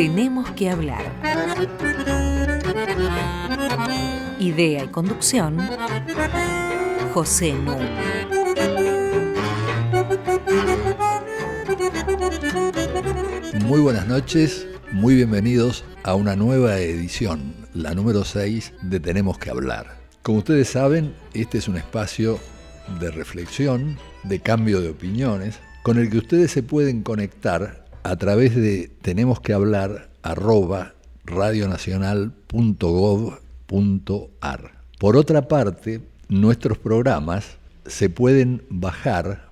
Tenemos que hablar. Idea y conducción, José Nu. Muy buenas noches, muy bienvenidos a una nueva edición, la número 6 de Tenemos que hablar. Como ustedes saben, este es un espacio de reflexión, de cambio de opiniones, con el que ustedes se pueden conectar a través de tenemos que hablar radionacional.gov.ar. Por otra parte, nuestros programas se pueden bajar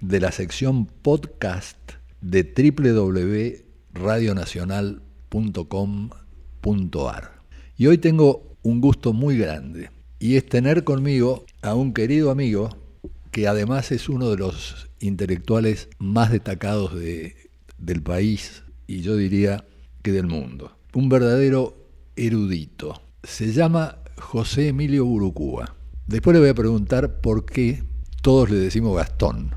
de la sección podcast de www.radionacional.com.ar. Y hoy tengo un gusto muy grande y es tener conmigo a un querido amigo que además es uno de los intelectuales más destacados de, del país y yo diría que del mundo. Un verdadero erudito. Se llama José Emilio Burucúa. Después le voy a preguntar por qué todos le decimos Gastón.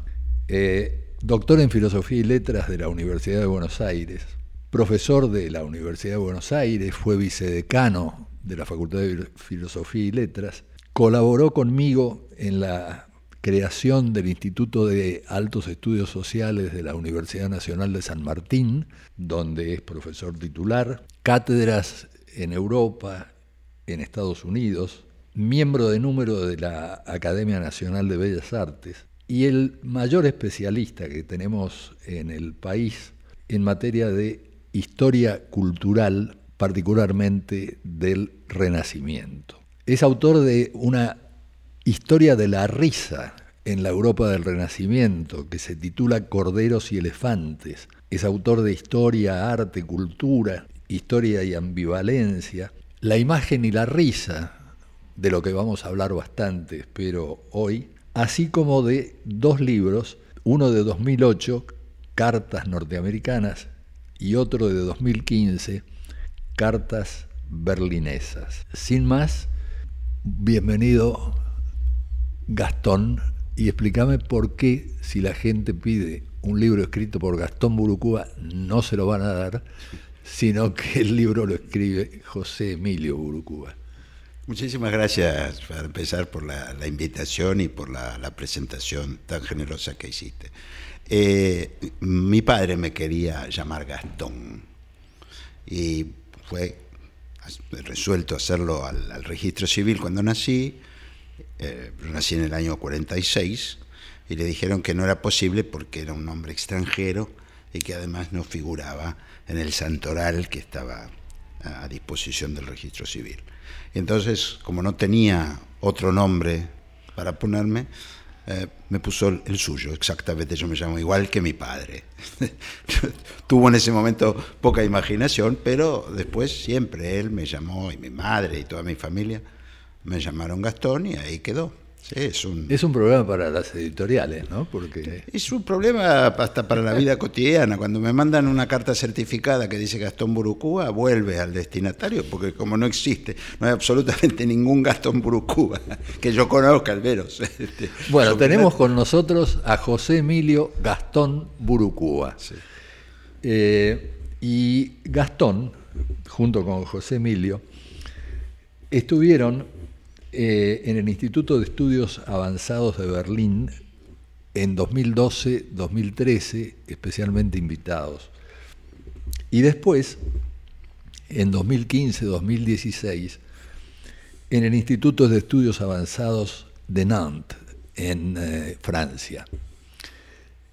Eh, doctor en Filosofía y Letras de la Universidad de Buenos Aires, profesor de la Universidad de Buenos Aires, fue vicedecano de la Facultad de Filosofía y Letras, colaboró conmigo en la creación del Instituto de Altos Estudios Sociales de la Universidad Nacional de San Martín, donde es profesor titular, cátedras en Europa, en Estados Unidos, miembro de número de la Academia Nacional de Bellas Artes y el mayor especialista que tenemos en el país en materia de historia cultural, particularmente del Renacimiento. Es autor de una Historia de la risa en la Europa del Renacimiento, que se titula Corderos y Elefantes. Es autor de Historia, Arte, Cultura, Historia y Ambivalencia. La imagen y la risa, de lo que vamos a hablar bastante, espero, hoy, así como de dos libros, uno de 2008, Cartas Norteamericanas, y otro de 2015, Cartas Berlinesas. Sin más, bienvenido Gastón y explícame por qué si la gente pide un libro escrito por Gastón Burucúa no se lo van a dar, sino que el libro lo escribe José Emilio Burucúa. Muchísimas gracias para empezar por la, invitación y por la, presentación tan generosa que hiciste. Eh, mi padre me quería llamar Gastón y fue resuelto hacerlo al registro civil cuando nací eh, nací en el año 46, y le dijeron que no era posible porque era un nombre extranjero y que además no figuraba en el santoral que estaba a disposición del registro civil. Entonces, como no tenía otro nombre para ponerme, eh, me puso el, suyo, exactamente, yo me llamo igual que mi padre. Tuvo en ese momento poca imaginación, pero después siempre él me llamó, y mi madre y toda mi familia, me llamaron Gastón y ahí quedó. es, un, es un problema para las editoriales, ¿no? Porque... Es un problema hasta para la vida cotidiana. Cuando me mandan una carta certificada que dice Gastón Burucúa, vuelve al destinatario, porque como no existe, no hay absolutamente ningún Gastón Burucúa que yo conozca, al menos. Este, bueno, tenemos con nosotros a José Emilio Gastón Burucúa. Eh, y Gastón, junto con José Emilio, estuvieron eh, en el Instituto de Estudios Avanzados de Berlín en 2012-2013, especialmente invitados. Y después, en 2015-2016, en el Instituto de Estudios Avanzados de Nantes, en eh, Francia.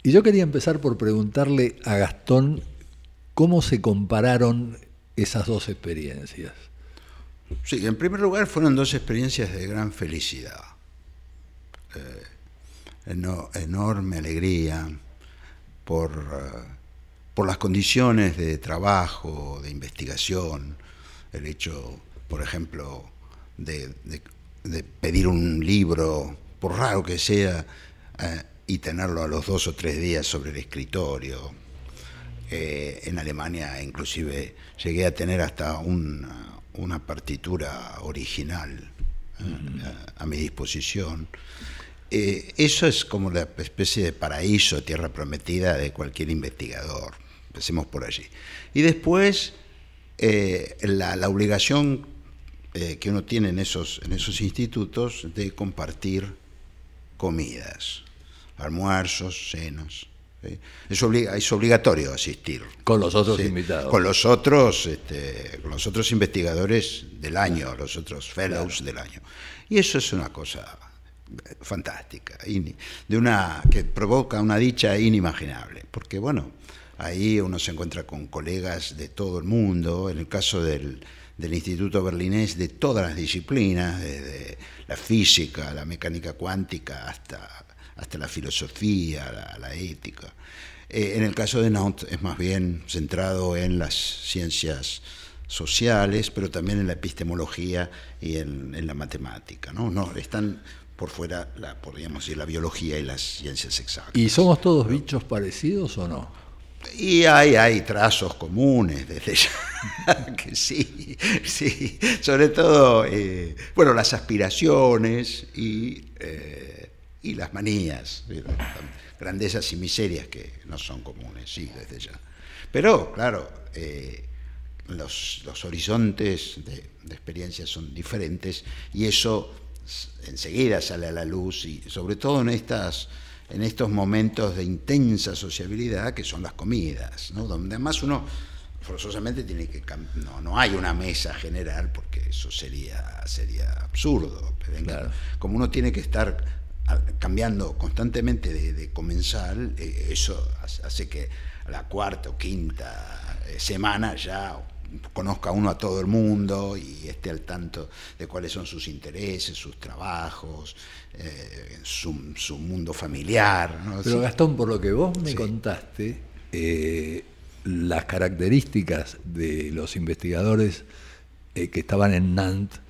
Y yo quería empezar por preguntarle a Gastón cómo se compararon esas dos experiencias. Sí, en primer lugar fueron dos experiencias de gran felicidad, eh, enorme alegría por, eh, por las condiciones de trabajo, de investigación, el hecho, por ejemplo, de, pedir un libro, por raro que sea, eh, y tenerlo a los dos o tres días sobre el escritorio. en Alemania inclusive llegué a tener hasta un una partitura original eh, a, mi disposición. Eh, eso es como la especie de paraíso, tierra prometida de cualquier investigador. empecemos por allí. Y después, eh, la, la, obligación eh, que uno tiene en esos, en esos institutos de compartir comidas, almuerzos, cenas. Es, es, obligatorio asistir. Con los otros invitados. Con los otros, este, con los otros investigadores del año, los otros fellows del año. Y eso es una cosa fantástica, de una, que provoca una dicha inimaginable, porque bueno, ahí uno se encuentra con colegas de todo el mundo, en el caso del, del Instituto Berlinés, de todas las disciplinas, desde la física, la mecánica cuántica, hasta, hasta la filosofía, la, la ética. Eh, en el caso de Nantes es más bien centrado en las ciencias sociales, pero también en la epistemología y en, en la matemática. ¿no? No, están por fuera, la, podríamos decir, la biología y las ciencias exactas. ¿Y somos todos bichos parecidos o no? Y hay, hay trazos comunes desde ya, que sí, sí, sobre todo, eh, bueno, las aspiraciones y, eh, y las manías, grandezas y miserias que no son comunes, sí, desde ya. Pero, claro, eh, los, los, horizontes de, de experiencias son diferentes y eso enseguida sale a la luz y sobre todo en estas en estos momentos de intensa sociabilidad que son las comidas, ¿no? donde además uno forzosamente tiene que no, no hay una mesa general porque eso sería sería absurdo como uno tiene que estar cambiando constantemente de, comensal eh, eso hace que a la cuarta o quinta eh, semana ya conozca uno a todo el mundo y esté al tanto de cuáles son sus intereses, sus trabajos, eh, su, mundo familiar. Pero Gastón, por lo que vos me contaste, eh, las características de los investigadores que estaban en Nantes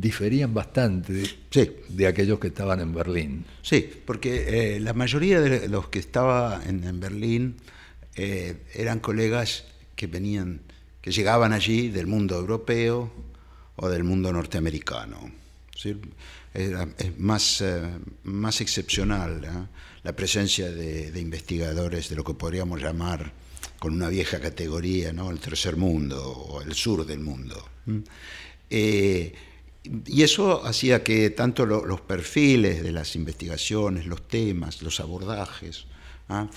diferían bastante de, de, aquellos que estaban en Berlín. Sí, porque la mayoría de los que estaban en, en Berlín eran colegas que venían que llegaban allí del mundo europeo o del mundo norteamericano. es más, eh, más excepcional ¿eh? la presencia de, investigadores de lo que podríamos llamar con una vieja categoría, ¿no? el tercer mundo o el sur del mundo. Eh, y eso hacía que tanto los perfiles de las investigaciones, los temas, los abordajes, ¿ah?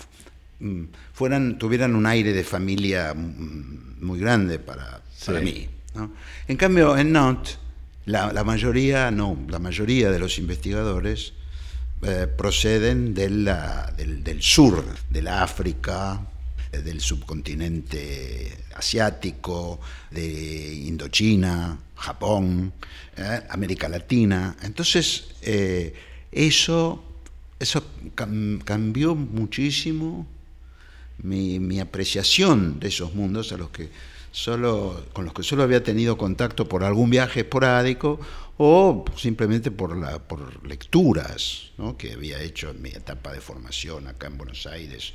Mm, fueran, tuvieran un aire de familia mm, muy grande para, para mí. En cambio, en Nantes, la, mayoría, no, la mayoría de los investigadores eh, proceden de la, del, del, sur, de la África, del subcontinente asiático, de Indochina, Japón, eh, América Latina. Entonces, eso, eso cambió muchísimo mi, apreciación de esos mundos a los que solo, con los que solo había tenido contacto por algún viaje esporádico o simplemente por, la, por lecturas que había hecho en mi etapa de formación acá en Buenos Aires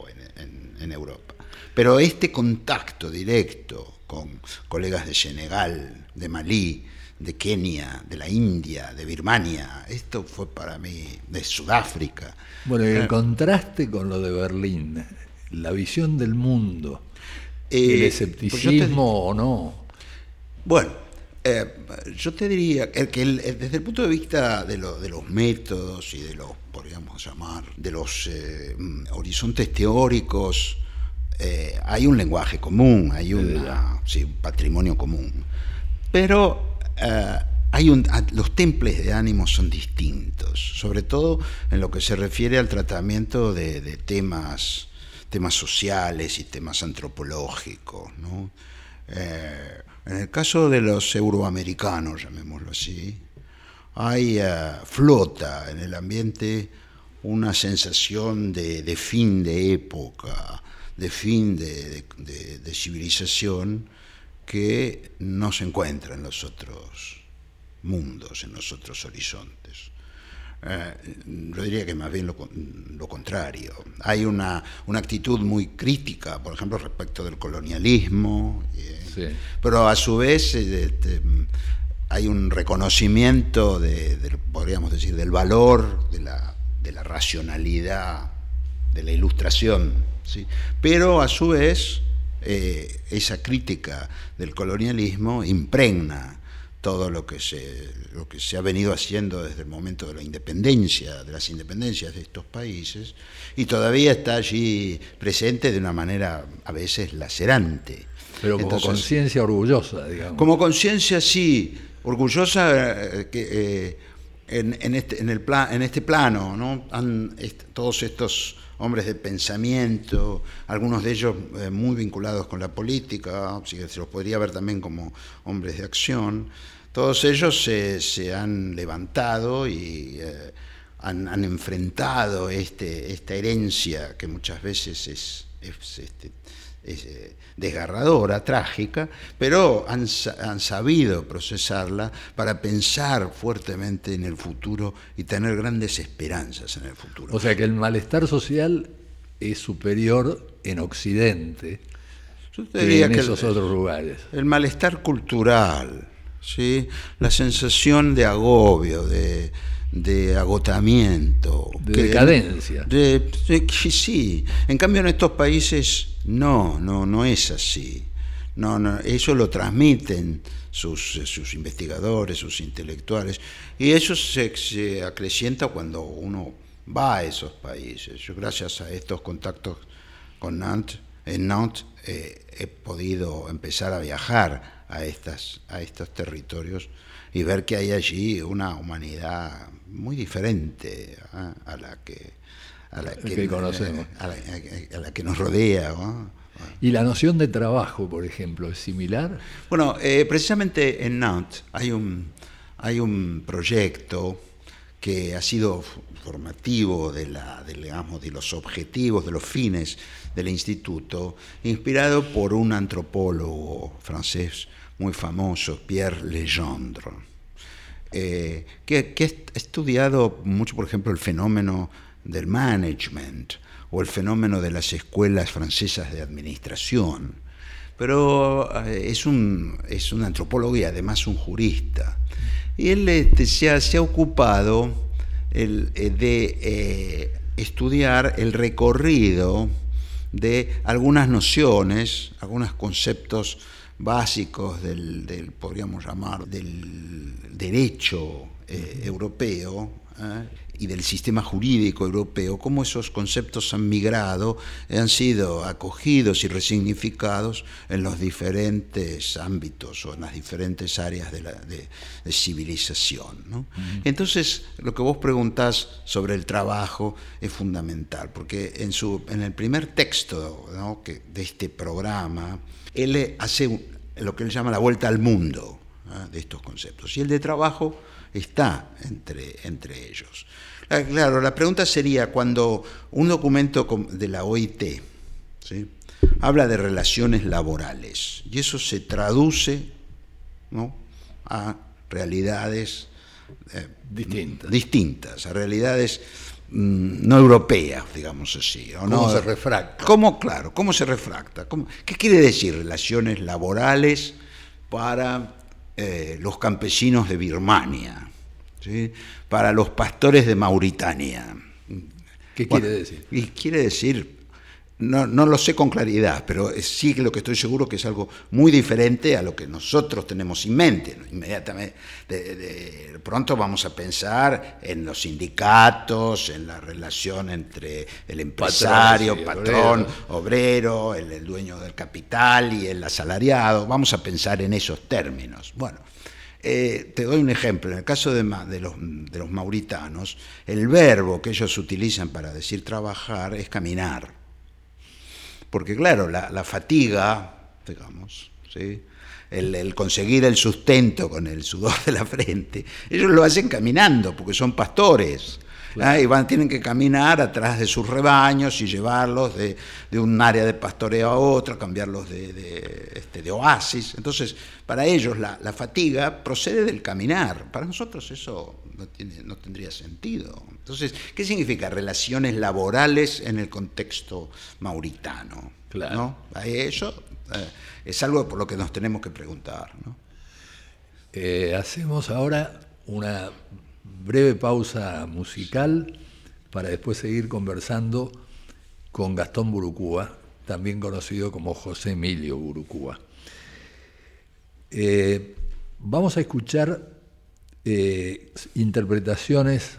o en, en Europa. Pero este contacto directo con colegas de Senegal, de Malí, de Kenia, de la India, de Birmania. Esto fue para mí, de Sudáfrica. Bueno, y el contraste con lo de Berlín, la visión del mundo, el eh, escepticismo o no. Bueno, eh, yo te diría que desde el punto de vista de, de, los métodos y de los, podríamos llamar, de los eh, horizontes teóricos, hay un lenguaje común, hay un patrimonio común. Pero hay un, los temples de ánimo son distintos, sobre todo en lo que se refiere al tratamiento de, de temas temas sociales y temas antropológicos. Eh, en el caso de los euroamericanos, llamémoslo así, hay eh, flota en el ambiente una sensación de, fin de época, de fin de, de, civilización que no se encuentra en los otros mundos, en los otros horizontes. Eh, yo diría que más bien lo, contrario. Hay una, una, actitud muy crítica, por ejemplo, respecto del colonialismo, eh, pero a su vez eh, hay un reconocimiento, de, podríamos decir, del valor de la, de la racionalidad, de la ilustración, ¿sí? Pero a su vez, eh, esa crítica del colonialismo impregna todo lo que, se, lo que se ha venido haciendo desde el momento de la independencia, de las independencias de estos países, y todavía está allí presente de una manera a veces lacerante. Pero como conciencia orgullosa, digamos. Como conciencia, sí, orgullosa eh, que, eh, en, este, en, el en este plano, ¿no? Han, todos estos hombres de pensamiento, algunos de ellos eh, muy vinculados con la política, que se los podría ver también como hombres de acción, todos ellos se, han levantado y han, enfrentado este, esta herencia que muchas veces es, este, eh, desgarradora, trágica, pero han, sabido procesarla para pensar fuertemente en el futuro y tener grandes esperanzas en el futuro. O sea que el malestar social es superior en Occidente que en esos otros lugares. El malestar cultural, ¿sí? la sensación de agobio, de, de agotamiento. De decadencia. De, sí, en cambio en estos países no, no, no es así. No, no, eso lo transmiten sus, sus investigadores, sus intelectuales, y eso se, se, acrecienta cuando uno va a esos países. Yo gracias a estos contactos con Nantes, en Nantes eh, he podido empezar a viajar a, estas, a estos territorios y ver que hay allí una humanidad muy diferente ¿ah? a la que a la que, conocemos. a la, que nos rodea y la noción de trabajo por ejemplo es similar bueno eh, precisamente en Nantes hay un hay un proyecto que ha sido formativo de, la, de, digamos, de los objetivos, de los fines del instituto, inspirado por un antropólogo francés muy famoso, Pierre Legendre, eh, que, ha estudiado mucho, por ejemplo, el fenómeno del management o el fenómeno de las escuelas francesas de administración. Pero eh, es, un, es un antropólogo y además un jurista. Y él este, se, ha, se, ha, ocupado el, eh, de estudiar el recorrido de algunas nociones, algunos conceptos básicos del, podríamos llamar, del derecho eh, europeo ¿eh? y del sistema jurídico europeo, cómo esos conceptos han migrado, han sido acogidos y resignificados en los diferentes ámbitos o en las diferentes áreas de, la, de, civilización. Entonces, lo que vos preguntás sobre el trabajo es fundamental, porque en, su, en el primer texto que, de este programa, él hace lo que él llama la vuelta al mundo de estos conceptos. Y el de trabajo está entre, entre ellos. Ah, claro, la pregunta sería, cuando un documento de la OIT habla de relaciones laborales, y eso se traduce a realidades eh, distintas. distintas, a realidades no europeas, digamos así. ¿Cómo no, se refracta? ¿Cómo, claro, cómo se refracta? ¿Qué quiere decir relaciones laborales para eh, los campesinos de Birmania? para los pastores de Mauritania. ¿Qué quiere decir? Y quiere decir, no, no, lo sé con claridad, pero sí que lo que estoy seguro que es algo muy diferente a lo que nosotros tenemos en mente. Inmediatamente, de, pronto vamos a pensar en los sindicatos, en la relación entre el empresario, patrón, obrero, el, el, dueño del capital y el asalariado. Vamos a pensar en esos términos. Bueno, eh, te doy un ejemplo. En el caso de, los, mauritanos, el verbo que ellos utilizan para decir trabajar es caminar. Porque claro, la, fatiga, digamos, el, conseguir el sustento con el sudor de la frente, ellos lo hacen caminando, porque son pastores. ¿Ah? Y van, tienen que caminar atrás de sus rebaños y llevarlos de, un área de pastoreo a otra, cambiarlos de, este, de oasis. Entonces, para ellos la, fatiga procede del caminar. Para nosotros eso no, tiene, no tendría sentido. Entonces, ¿qué significa relaciones laborales en el contexto mauritano? Claro. Eso eh, es algo por lo que nos tenemos que preguntar. Eh, hacemos ahora una breve pausa musical para después seguir conversando con Gastón Burucúa, también conocido como José Emilio Burucúa. Eh, vamos a escuchar eh, interpretaciones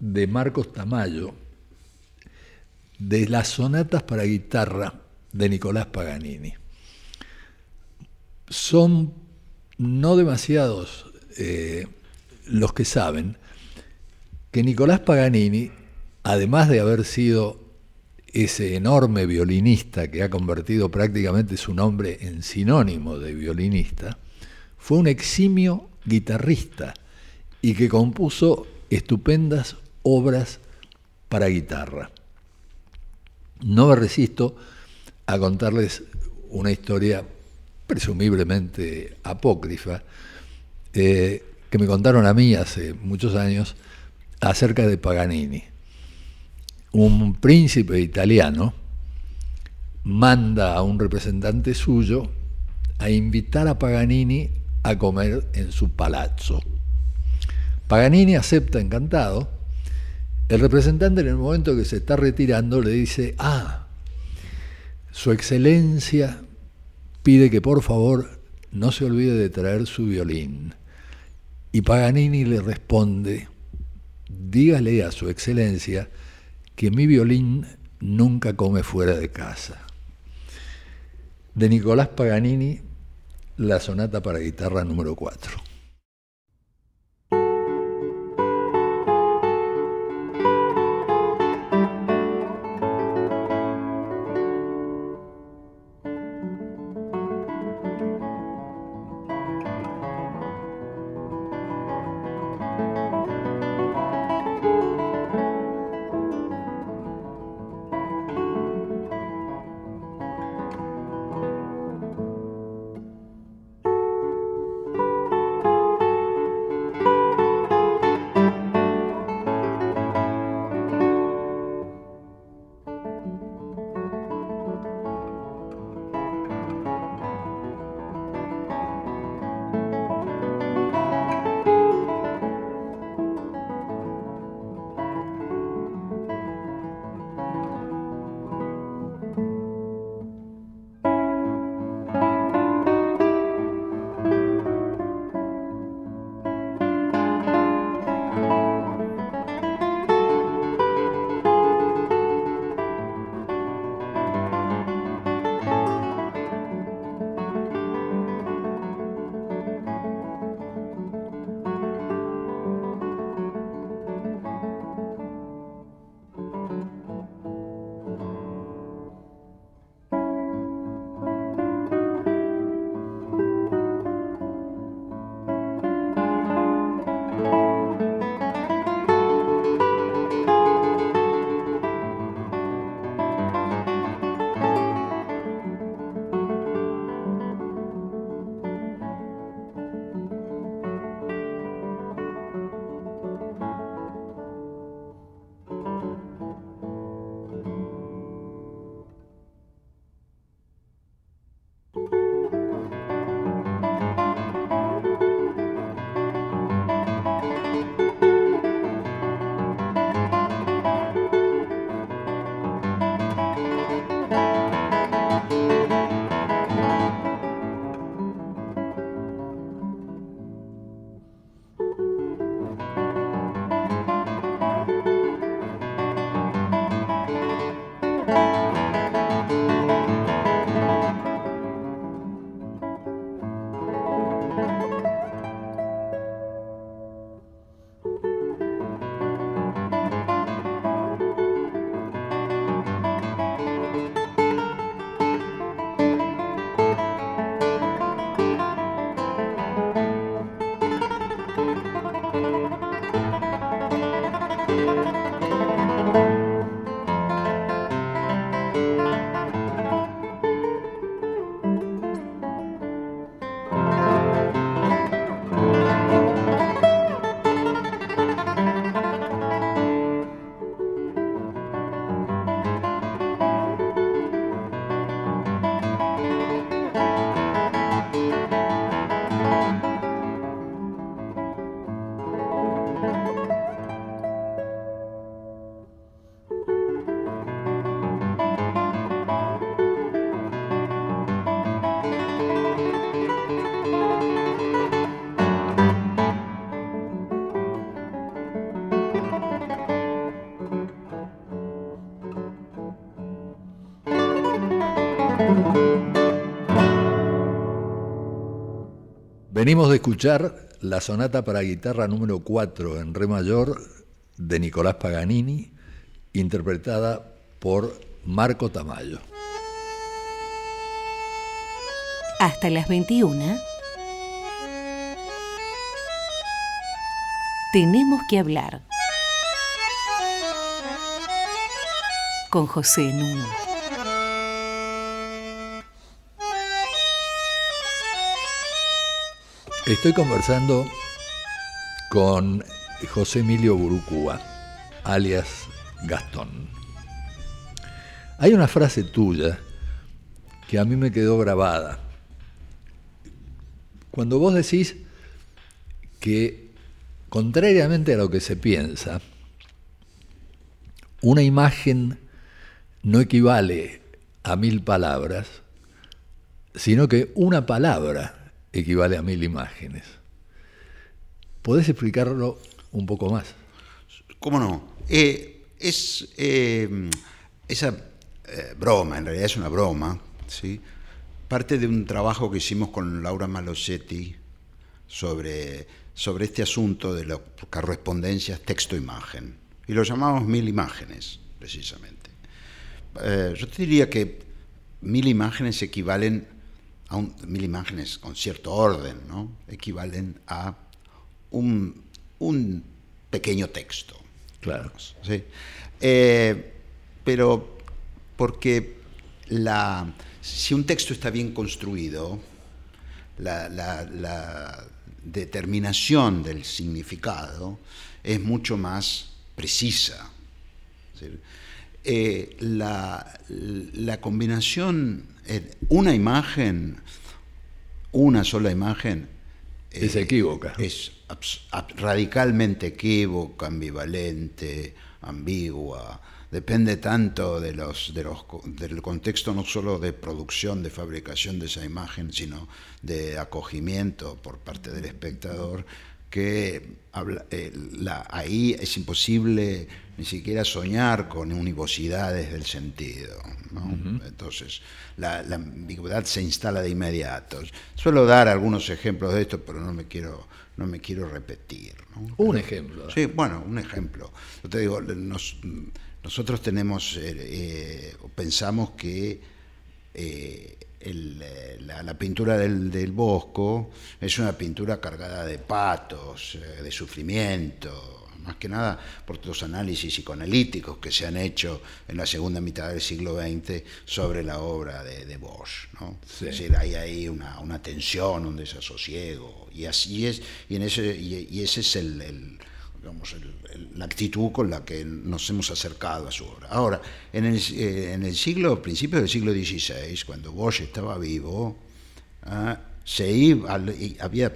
de Marcos Tamayo de las sonatas para guitarra de Nicolás Paganini. Son no demasiados eh, los que saben que Nicolás Paganini, además de haber sido ese enorme violinista que ha convertido prácticamente su nombre en sinónimo de violinista, fue un eximio guitarrista y que compuso estupendas obras para guitarra. No me resisto a contarles una historia presumiblemente apócrifa eh, que me contaron a mí hace muchos años acerca de Paganini. Un príncipe italiano manda a un representante suyo a invitar a Paganini a comer en su palazzo. Paganini acepta encantado. El representante en el momento que se está retirando le dice, ah, su excelencia pide que por favor no se olvide de traer su violín. Y Paganini le responde, dígale a su excelencia que mi violín nunca come fuera de casa. De Nicolás Paganini, la sonata para guitarra número 4. Venimos de escuchar la sonata para guitarra número 4 en re mayor de Nicolás Paganini, interpretada por Marco Tamayo. Hasta las 21. Tenemos que hablar. Con José Nuno. Estoy conversando con José Emilio Burucúa, alias Gastón. Hay una frase tuya que a mí me quedó grabada. Cuando vos decís que, contrariamente a lo que se piensa, una imagen no equivale a mil palabras, sino que una palabra equivale a mil imágenes. ¿Podés explicarlo un poco más? ¿Cómo no? Eh, es eh, esa eh, broma, en realidad es una broma, ¿sí? parte de un trabajo que hicimos con Laura Malosetti sobre, sobre este asunto de las correspondencias texto-imagen. Y lo llamamos mil imágenes, precisamente. yo te diría que mil imágenes equivalen a mil imágenes con cierto orden, ¿no? equivalen a un, pequeño texto. Claro. ¿sí? Eh, pero porque la, si un texto está bien construido, la, determinación del significado es mucho más precisa. Eh, la, combinación, una imagen, una sola imagen, es equívoca. Es radicalmente equívoca, ambivalente, ambigua. Depende tanto de los, de los, del contexto no solo de producción, de fabricación de esa imagen, sino de acogimiento por parte del espectador, que eh, ahí es imposible ni siquiera soñar con univocidades del sentido. Entonces, la, ambigüedad se instala de inmediato. Suelo dar algunos ejemplos de esto, pero no me quiero, no me quiero repetir. Un ejemplo. Sí, bueno, un ejemplo. Yo te digo, nosotros tenemos, eh, eh, pensamos que la, pintura del, del, Bosco es una pintura cargada de patos, de sufrimiento, más que nada por los análisis psicoanalíticos que se han hecho en la segunda mitad del siglo XX sobre la obra de, Bosch. ¿no? Es decir, hay ahí una, una, tensión, un desasosiego, y así es, y, en ese, y, ese es el, la actitud con la que nos hemos acercado a su obra. Ahora, en el, eh, siglo, principios del siglo XVI, cuando Bosch estaba vivo, ah, se iba, había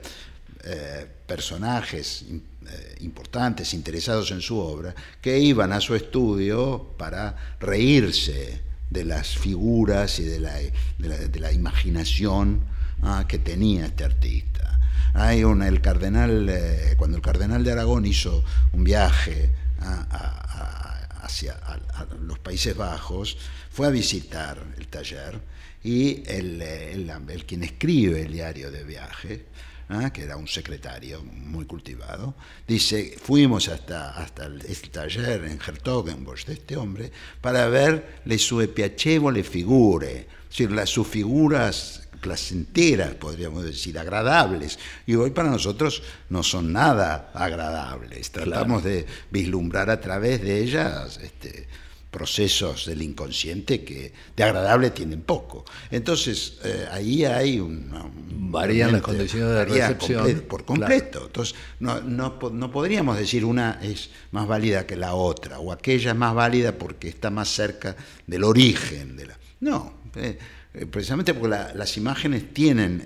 eh, personajes eh, importantes, interesados en su obra, que iban a su estudio para reírse de las figuras y de la, de la, imaginación ah, que tenía este artista. Hay el cardenal, eh, cuando el cardenal de Aragón hizo un viaje ah, hacia los Países Bajos, fue a visitar el taller y el, el, el quien escribe el diario de viaje, ¿ah? que era un secretario muy cultivado, dice, fuimos hasta, hasta el, taller en Hertogenbosch de este hombre para ver le sue piacevole figure, es decir, las, sus figuras placenteras, podríamos decir, agradables. Y hoy para nosotros no son nada agradables. Tratamos de vislumbrar a través de ellas este, procesos del inconsciente que de agradable tienen poco. Entonces, eh, ahí hay un... Varían las condiciones de recepción. por completo. Entonces, no, no, no, podríamos decir una es más válida que la otra, o aquella es más válida porque está más cerca del origen de la... No, eh, eh, precisamente porque las imágenes tienen,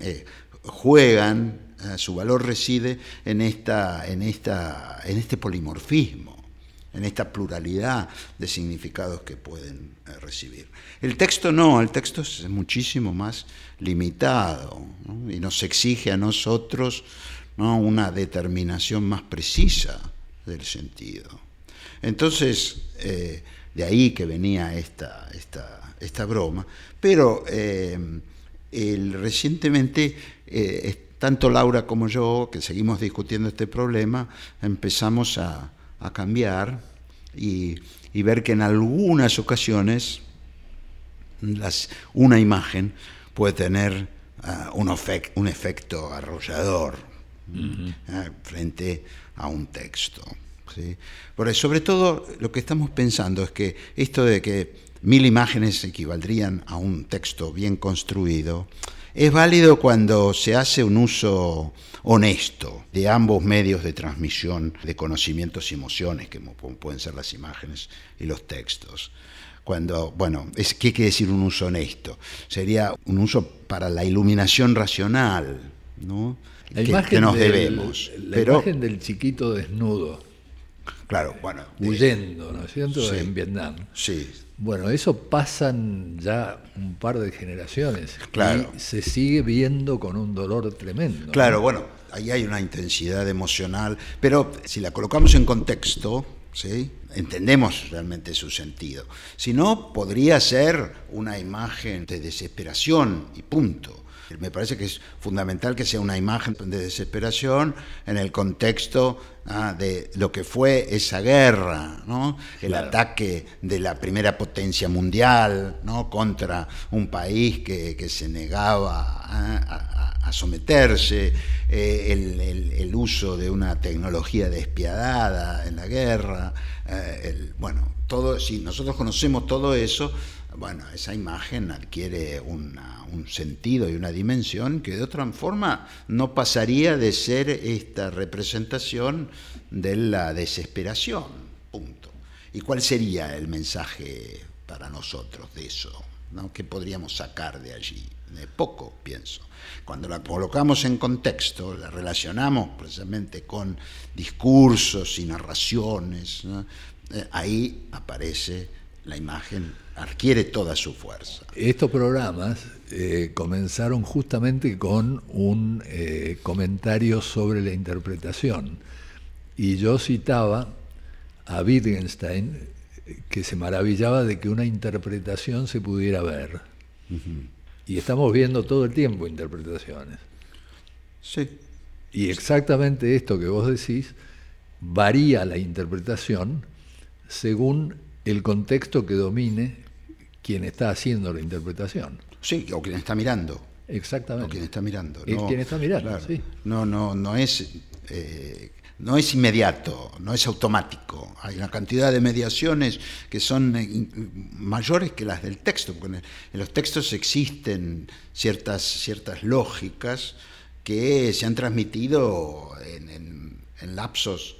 juegan, su valor reside en, esta, en, esta, en este polimorfismo en esta pluralidad de significados que pueden eh, recibir. El texto no, el texto es muchísimo más limitado y nos exige a nosotros una determinación más precisa del sentido. Entonces, eh, de ahí que venía esta, esta, esta broma, pero eh, recientemente tanto Laura como yo, que seguimos discutiendo este problema, empezamos a, cambiar y, ver que en algunas ocasiones una imagen puede tener ah, un, un, efecto arrollador ah, frente a un texto. ¿sí? sobre todo lo que estamos pensando es que esto de que mil imágenes equivaldrían a un texto bien construido, es válido cuando se hace un uso honesto de ambos medios de transmisión de conocimientos y emociones, que pueden ser las imágenes y los textos. Cuando, bueno, es, ¿qué quiere decir un uso honesto? Sería un uso para la iluminación racional, ¿no? La que, nos debemos. La imagen del chiquito desnudo. Claro, bueno. Huyendo, ¿no es cierto? En Vietnam. Sí, bueno, eso pasan ya un par de generaciones claro. y se sigue viendo con un dolor tremendo. Claro, bueno, ahí hay una intensidad emocional, pero si la colocamos en contexto, ¿sí? entendemos realmente su sentido. Si no, podría ser una imagen de desesperación y punto. Me parece que es fundamental que sea una imagen de desesperación en el contexto ah, de lo que fue esa guerra, ¿no? el ataque de la primera potencia mundial ¿no? contra un país que, se negaba ah, a, someterse, eh, el, uso de una tecnología despiadada en la guerra. Eh, bueno, todo, si nosotros conocemos todo eso, bueno, esa imagen adquiere un sentido y una dimensión que de otra forma no pasaría de ser esta representación de la desesperación, punto. ¿Y cuál sería el mensaje para nosotros de eso? ¿no? ¿Qué podríamos sacar de allí? De poco, pienso. Cuando la colocamos en contexto, la relacionamos precisamente con discursos y narraciones, eh, ahí aparece la imagen adquiere toda su fuerza. Estos programas eh, comenzaron justamente con un eh, comentario sobre la interpretación. Y yo citaba a Wittgenstein, que se maravillaba de que una interpretación se pudiera ver. Y estamos viendo todo el tiempo interpretaciones. Sí. Y exactamente esto que vos decís, varía la interpretación según el contexto que domine quien está haciendo la interpretación. Sí, o quien está mirando. Exactamente. O quien está mirando. No, quien está mirando, sí. No, no, no es, eh, no es inmediato, no es automático. Hay una cantidad de mediaciones que son eh, mayores que las del texto, porque en los textos existen ciertas, ciertas lógicas que se han transmitido en, en lapsos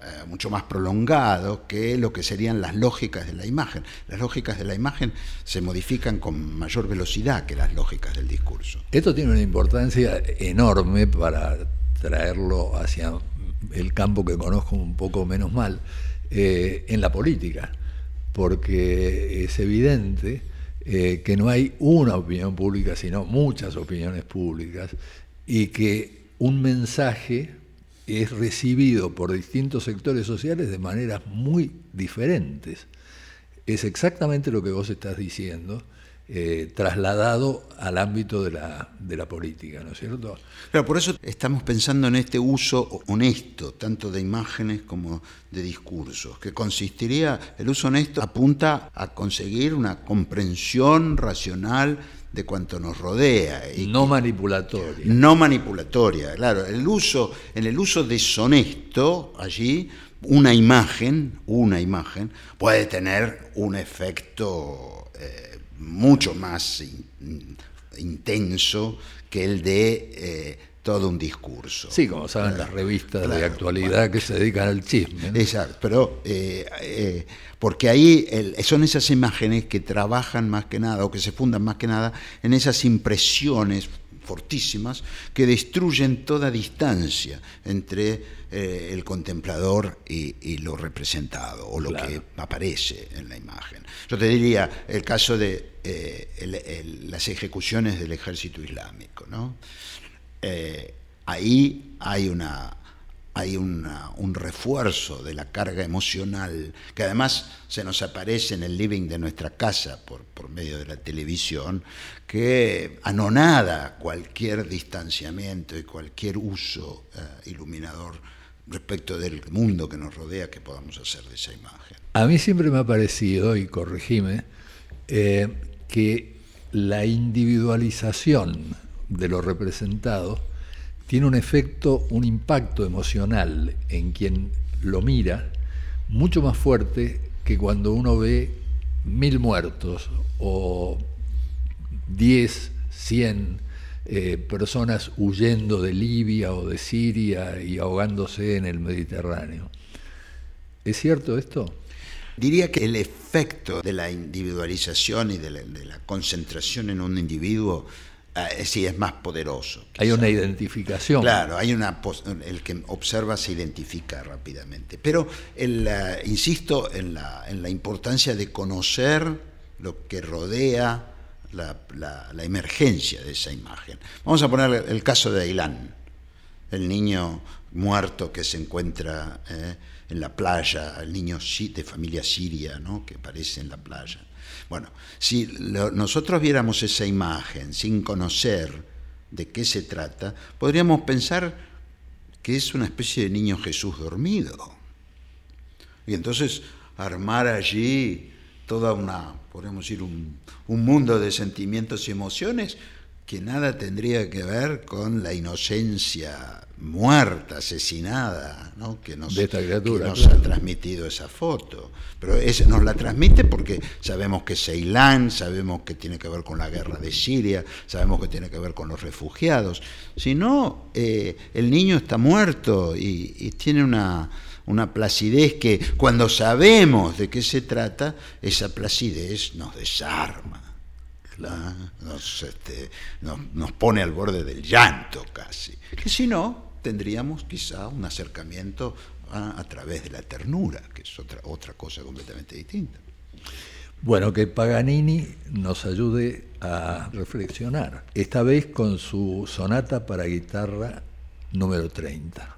eh, mucho más prolongado que lo que serían las lógicas de la imagen. Las lógicas de la imagen se modifican con mayor velocidad que las lógicas del discurso. Esto tiene una importancia enorme para traerlo hacia el campo que conozco un poco menos mal, eh, en la política, porque es evidente eh, que no hay una opinión pública, sino muchas opiniones públicas, y que un mensaje es recibido por distintos sectores sociales de maneras muy diferentes. Es exactamente lo que vos estás diciendo, eh, trasladado al ámbito de la, de la política, ¿no es cierto? Claro, por eso estamos pensando en este uso honesto, tanto de imágenes como de discursos, que consistiría, el uso honesto apunta a conseguir una comprensión racional de cuanto nos rodea. Y no manipulatoria. No manipulatoria, claro. El uso, en el uso deshonesto, allí, una imagen, una imagen, puede tener un efecto eh, mucho más intenso que el de eh, todo un discurso. Sí, como saben las revistas de actualidad que se dedican al chisme. Exacto, pero eh, porque ahí son esas imágenes que trabajan más que nada, o que se fundan más que nada, en esas impresiones fortísimas que destruyen toda distancia entre eh, el contemplador y, lo representado o lo que aparece en la imagen. Yo te diría el caso de eh, las ejecuciones del ejército islámico. ¿no? Eh, ahí hay una hay un refuerzo de la carga emocional, que además se nos aparece en el living de nuestra casa por, por medio de la televisión, que anonada cualquier distanciamiento y cualquier uso eh, iluminador respecto del mundo que nos rodea que podamos hacer de esa imagen. A mí siempre me ha parecido, y corregime, eh, que la individualización de lo representado tiene un efecto, un impacto emocional en quien lo mira mucho más fuerte que cuando uno ve mil muertos o diez, cien eh, personas huyendo de Libia o de Siria y ahogándose en el Mediterráneo. ¿Es cierto esto? Diría que el efecto de la individualización y de la concentración en un individuo sí es más poderoso. Hay una identificación. Claro, hay una el que observa se identifica rápidamente. Pero el, insisto en la, en la importancia de conocer lo que rodea la, la, emergencia de esa imagen. Vamos a poner el caso de Ailán, el niño muerto que se encuentra eh, en la playa, el niño de familia siria, ¿no? que aparece en la playa. Bueno, si nosotros viéramos esa imagen sin conocer de qué se trata, podríamos pensar que es una especie de niño Jesús dormido. Y entonces armar allí toda una, podemos decir, un, un mundo de sentimientos y emociones que nada tendría que ver con la inocencia muerta, asesinada, ¿no? que nos, ha transmitido esa foto. Pero nos la transmite porque sabemos que es Ceilán, sabemos que tiene que ver con la guerra de Siria, sabemos que tiene que ver con los refugiados. Si no, eh, el niño está muerto y, tiene una, una placidez que cuando sabemos de qué se trata, esa placidez nos desarma. Nos, este, nos, pone al borde del llanto casi. Que si no, tendríamos quizá un acercamiento a, través de la ternura, que es otra, otra cosa completamente distinta. Bueno, que Paganini nos ayude a reflexionar, esta vez con su sonata para guitarra número 30.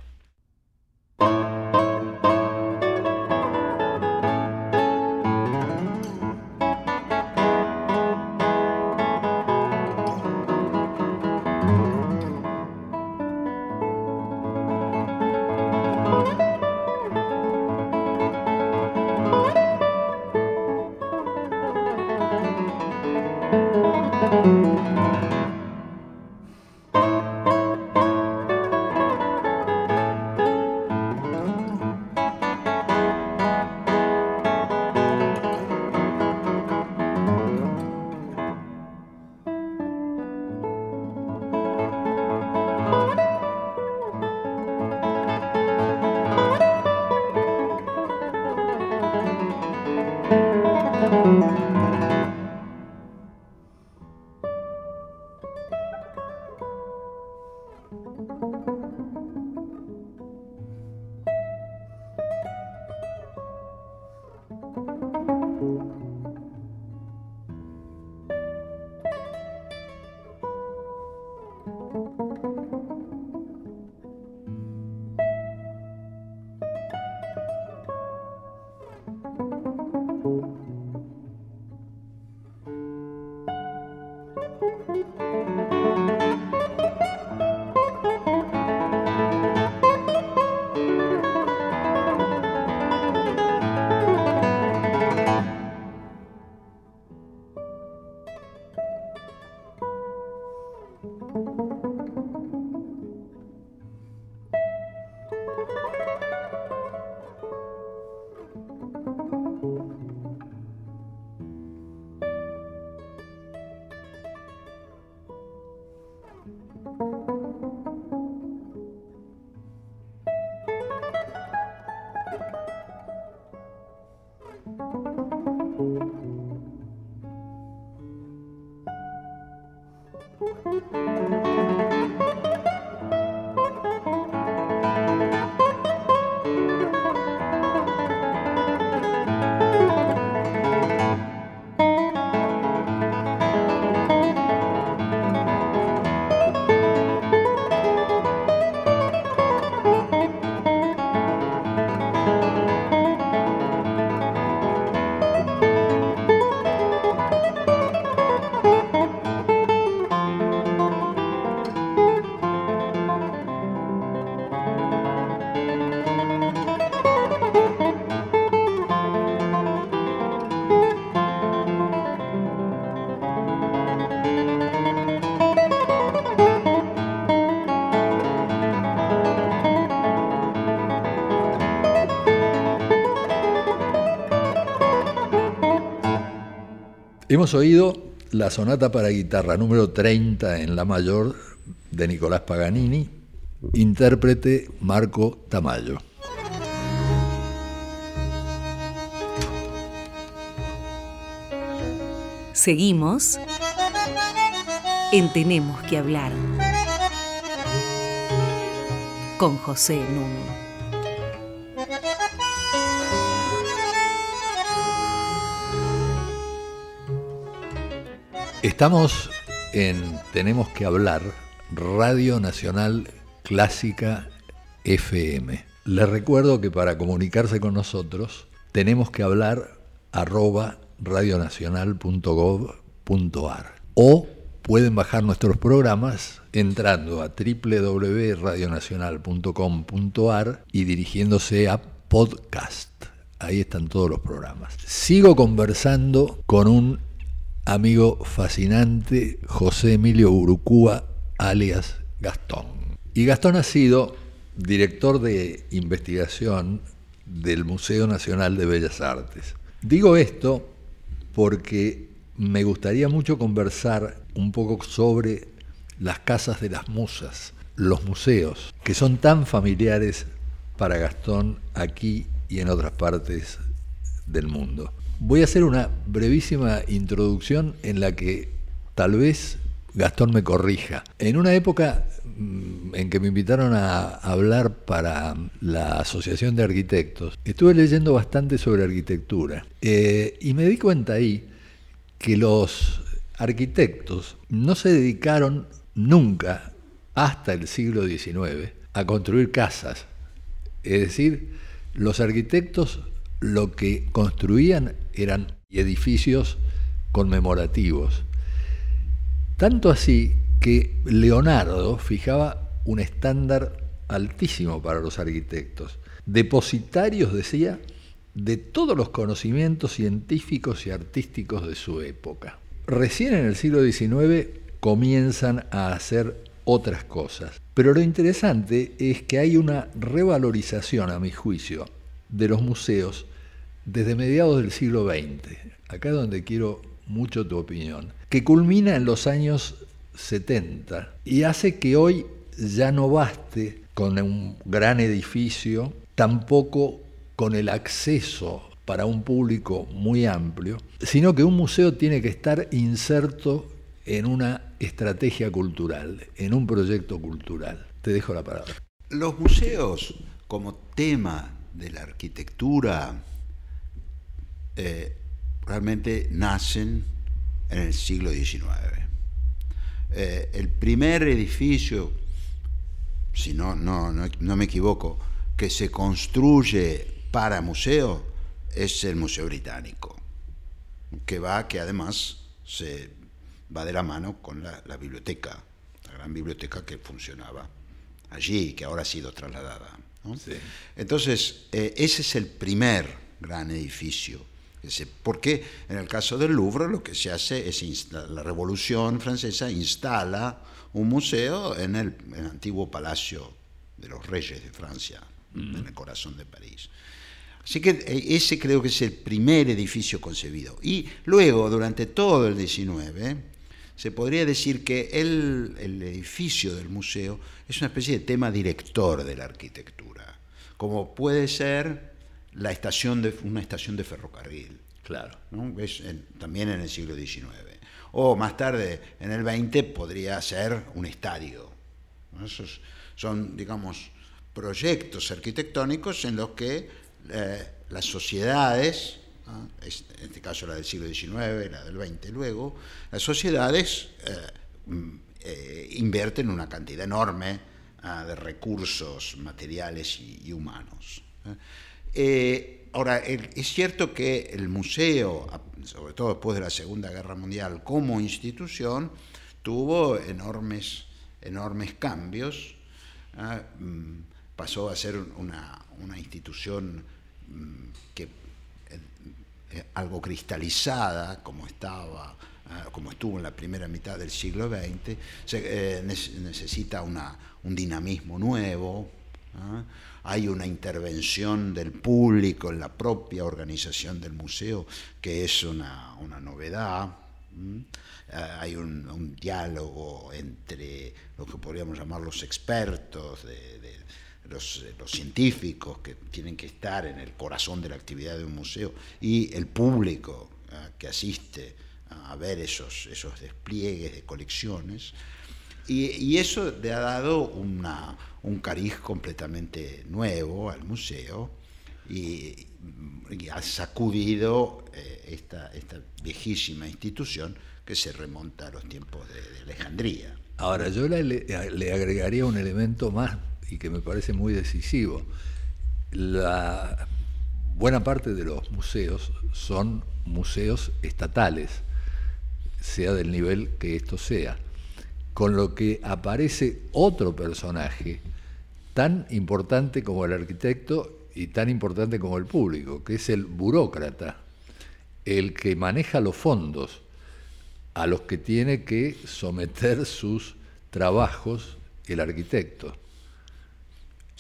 Hemos oído la sonata para guitarra número 30 en la mayor de Nicolás Paganini, intérprete Marco Tamayo. Seguimos en Tenemos que hablar con José Nuno. Estamos en Tenemos que hablar, Radio Nacional Clásica FM. Les recuerdo que para comunicarse con nosotros tenemos que hablar arroba radionacional.gov.ar o pueden bajar nuestros programas entrando a www.radionacional.com.ar y dirigiéndose a podcast. Ahí están todos los programas. Sigo conversando con un amigo fascinante, José Emilio Urucúa, alias Gastón. Y Gastón ha sido director de investigación del Museo Nacional de Bellas Artes. Digo esto porque me gustaría mucho conversar un poco sobre las casas de las musas, los museos, que son tan familiares para Gastón aquí y en otras partes del mundo. Voy a hacer una brevísima introducción en la que tal vez Gastón me corrija. En una época mm, en que me invitaron a hablar para la Asociación de Arquitectos, estuve leyendo bastante sobre arquitectura eh, y me di cuenta ahí que los arquitectos no se dedicaron nunca, hasta el siglo XIX, a construir casas. Es decir, los arquitectos lo que construían eran edificios conmemorativos. Tanto así que Leonardo fijaba un estándar altísimo para los arquitectos. Depositarios, decía, de todos los conocimientos científicos y artísticos de su época. Recién en el siglo XIX comienzan a hacer otras cosas. Pero lo interesante es que hay una revalorización, a mi juicio, de los museos desde mediados del siglo XX, acá donde quiero mucho tu opinión, que culmina en los años 70 y hace que hoy ya no baste con un gran edificio, tampoco con el acceso para un público muy amplio, sino que un museo tiene que estar inserto en una estrategia cultural, en un proyecto cultural. Te dejo la palabra. Los museos como tema de la arquitectura eh, realmente nacen en el siglo XIX. Eh, el primer edificio, si no, no, no, me equivoco, que se construye para museo es el Museo Británico, que va, que además se va de la mano con la, biblioteca, la gran biblioteca que funcionaba allí, que ahora ha sido trasladada. Entonces, eh, ese es el primer gran edificio. Porque en el caso del Louvre lo que se hace es la Revolución Francesa instala un museo en el, antiguo Palacio de los Reyes de Francia, en el corazón de París. Así que eh, ese creo que es el primer edificio concebido. Y luego, durante todo el XIX, se podría decir que el, el edificio del museo es una especie de tema director de la arquitectura, como puede ser la estación de, una estación de ferrocarril. Claro. también en el siglo XIX. O más tarde, en el XX, podría ser un estadio. Esos son, digamos, proyectos arquitectónicos en los que eh, las sociedades, en este caso la del siglo XIX, la del XX luego, las sociedades eh, mm, eh, invierten una cantidad enorme ah, de recursos materiales y humanos. Eh, ahora, es cierto que el museo, sobre todo después de la Segunda Guerra Mundial, como institución, tuvo enormes, enormes cambios. ¿ah? Mm, pasó a ser una, institución mm, que eh, algo cristalizada, como estaba ¿ah? como estuvo en la primera mitad del siglo XX, se, necesita una, un dinamismo nuevo, ¿ah? hay una intervención del público en la propia organización del museo, que es una, novedad. Eh, hay un, diálogo entre lo que podríamos llamar los expertos, de, los, científicos que tienen que estar en el corazón de la actividad de un museo y el público eh, que asiste a ver esos, esos despliegues de colecciones. Y, eso le ha dado un cariz completamente nuevo al museo y, ha sacudido eh, esta, esta, viejísima institución que se remonta a los tiempos de, Alejandría. Ahora, yo le, agregaría un elemento más y que me parece muy decisivo. La buena parte de los museos son museos estatales, sea del nivel que esto sea con lo que aparece otro personaje tan importante como el arquitecto y tan importante como el público, que es el burócrata, el que maneja los fondos a los que tiene que someter sus trabajos el arquitecto.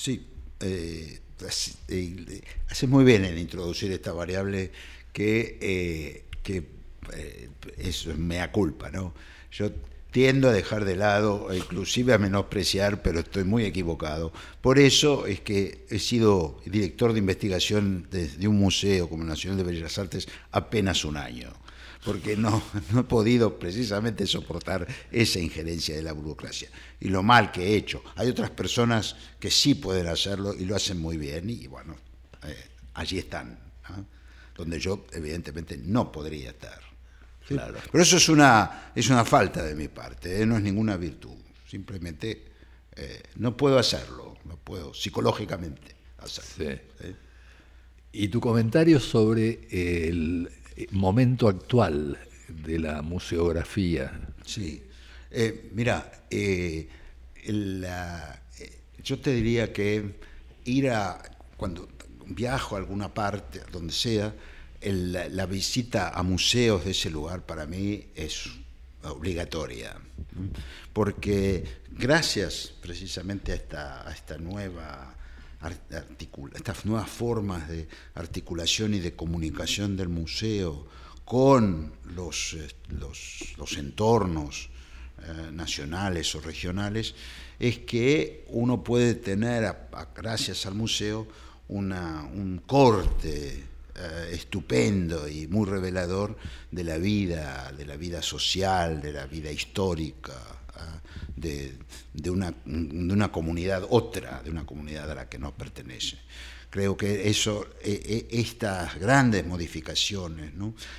Sí, eh, eh, hace muy bien en introducir esta variable que, eh, que eso es mea culpa, ¿no? Yo tiendo a dejar de lado, inclusive a menospreciar, pero estoy muy equivocado. Por eso es que he sido director de investigación de, un museo como Nacional de Bellas Artes apenas un año, porque no, no he podido precisamente soportar esa injerencia de la burocracia y lo mal que he hecho. Hay otras personas que sí pueden hacerlo y lo hacen muy bien y bueno, eh, allí están, ¿ah? donde yo evidentemente no podría estar. Pero eso es una, es una falta de mi parte, ¿eh? no es ninguna virtud. Simplemente eh, no puedo hacerlo, no puedo psicológicamente hacerlo. ¿eh? Y tu comentario sobre el momento actual de la museografía. Sí, mira, yo te diría que ir a, cuando viajo a alguna parte, donde sea, la visita a museos de ese lugar para mí es obligatoria, porque gracias precisamente a esta, esta nueva estas nuevas formas de articulación y de comunicación del museo con los, eh, los, entornos eh, nacionales o regionales, es que uno puede tener, gracias al museo, una, un corte eh, estupendo y muy revelador de la vida, de la vida social, de la vida histórica, de, una, de, una, comunidad otra, de una comunidad a la que no pertenece. Creo que eso, e, e, estas grandes modificaciones,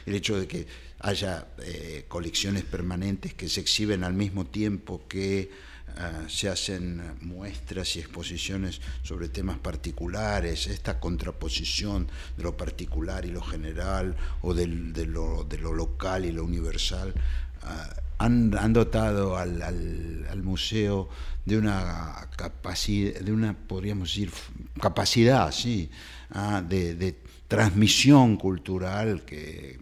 el hecho de que haya eh, colecciones permanentes que se exhiben al mismo tiempo que Ah, se hacen muestras y exposiciones sobre temas particulares, esta contraposición de lo particular y lo general o de, lo, local y lo universal, ah, han, dotado al, museo de una capacidad, de una, podríamos decir, capacidad, sí, ah, de transmisión cultural que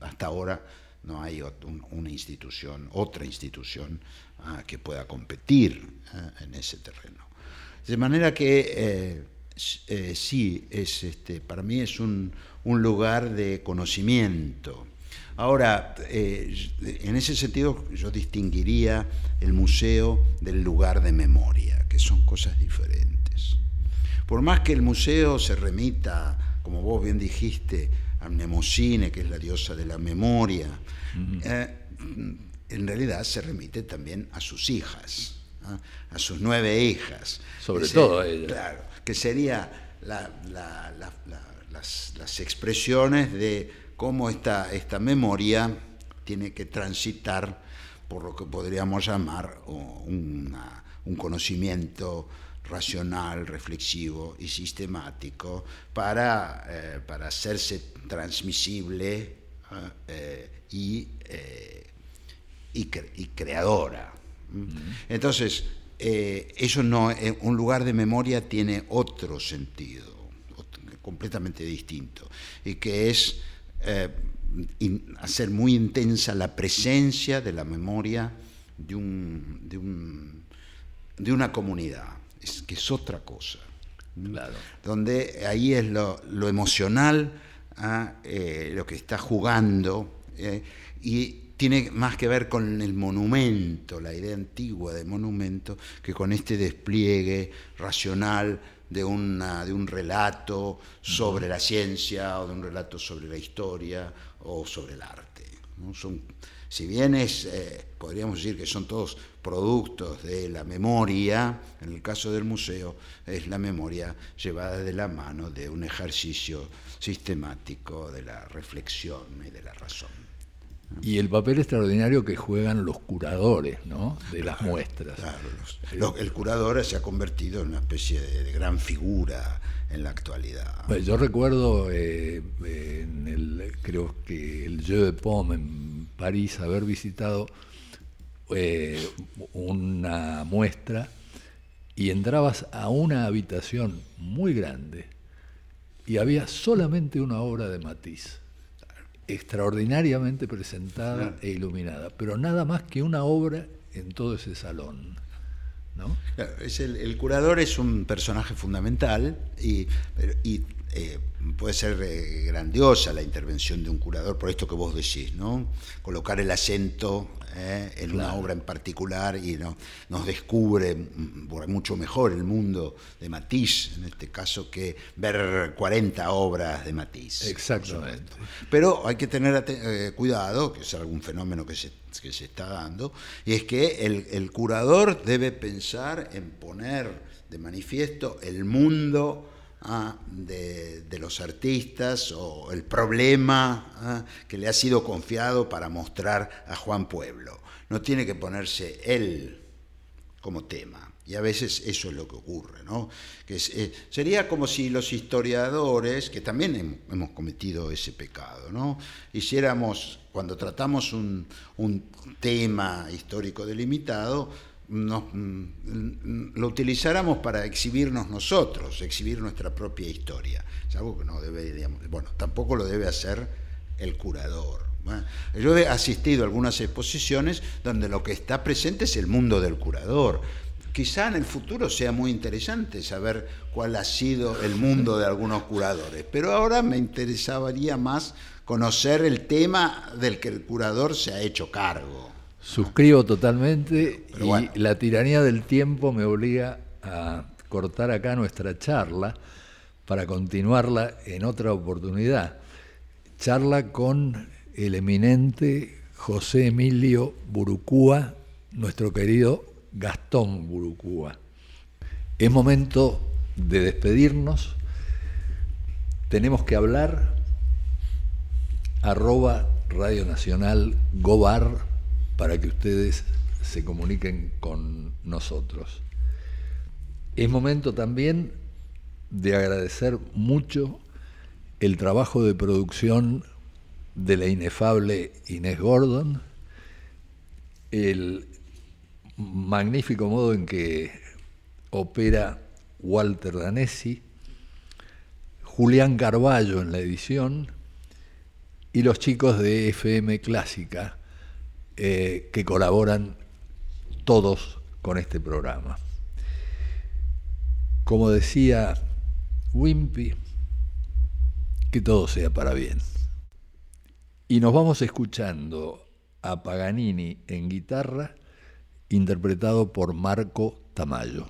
hasta ahora no hay una institución, otra institución ah, que pueda competir ah, en ese terreno. De manera que eh, eh, sí, es, este, para mí es un, lugar de conocimiento. Ahora, eh, en ese sentido yo distinguiría el museo del lugar de memoria, que son cosas diferentes. Por más que el museo se remita, como vos bien dijiste, a Mnemosine, que es la diosa de la memoria, eh, en realidad se remite también a sus hijas, ¿ah? a sus nueve hijas. Sobre todo a Claro, que sería las, expresiones de cómo esta, esta memoria tiene que transitar por lo que podríamos llamar un conocimiento racional, reflexivo y sistemático para, eh, para hacerse transmisible eh, y, eh, y, creadora. Entonces, eso no, un lugar de memoria tiene otro sentido, completamente distinto, y que es hacer muy intensa la presencia de la memoria de, un, de, un, de una comunidad que es otra cosa. donde ahí es lo, emocional, ¿ah? eh, lo que está jugando, eh, y tiene más que ver con el monumento, la idea antigua de monumento, que con este despliegue racional de, una, de un relato sobre la ciencia o de un relato sobre la historia o sobre el arte. Son, si bien es, eh, podríamos decir que son todos productos de la memoria, en el caso del museo, es la memoria llevada de la mano de un ejercicio sistemático de la reflexión y de la razón. Y el papel extraordinario que juegan los curadores ¿no? de las muestras. Claro, el curador se ha convertido en una especie de, gran figura en la actualidad. yo recuerdo, eh, en el, creo que el Jeu de Pomme en París, haber visitado eh, una muestra y entrabas a una habitación muy grande y había solamente una obra de Matisse extraordinariamente presentada e iluminada, pero nada más que una obra en todo ese salón. ¿no? es el, curador es un personaje fundamental y, y eh, puede ser eh, grandiosa la intervención de un curador, por esto que vos decís, ¿no? Colocar el acento eh, en una obra en particular y no, nos descubre mucho mejor el mundo de Matisse, en este caso, que ver 40 obras de Matisse. Exactamente. Pero hay que tener cuidado, que es algún fenómeno que se, que se está dando, y es que el, el curador debe pensar en poner de manifiesto el mundo ¿ah? de, los artistas o el problema ¿ah? que le ha sido confiado para mostrar a Juan Pueblo. No tiene que ponerse él como tema. Y a veces eso es lo que ocurre, ¿no? Que eh, sería como si los historiadores, que también hemos cometido ese pecado, ¿no? Hiciéramos, cuando tratamos un, un tema histórico delimitado, Mm, lo utilizáramos para exhibirnos nosotros, exhibir nuestra propia historia. Es algo que no deberíamos, bueno, tampoco lo debe hacer el curador. Yo he asistido a algunas exposiciones donde lo que está presente es el mundo del curador. Quizá en el futuro sea muy interesante saber cuál ha sido el mundo de algunos curadores, pero ahora me interesaría más conocer el tema del que el curador se ha hecho cargo. Suscribo totalmente y la tiranía del tiempo me obliga a cortar acá nuestra charla para continuarla en otra oportunidad. Charla con el eminente José Emilio Burucúa, nuestro querido Gastón Burucúa. Es momento de despedirnos. Tenemos que hablar arroba Radio Nacional Gobar para que ustedes se comuniquen con nosotros. Es momento también de agradecer mucho el trabajo de producción de la inefable Inés Gordon, el magnífico modo en que opera Walter Danesi, Julián Carballo en la edición y los chicos de FM Clásica, eh, que colaboran todos con este programa. Como decía Wimpy, que todo sea para bien. Y nos vamos escuchando a Paganini en guitarra, interpretado por Marco Tamayo.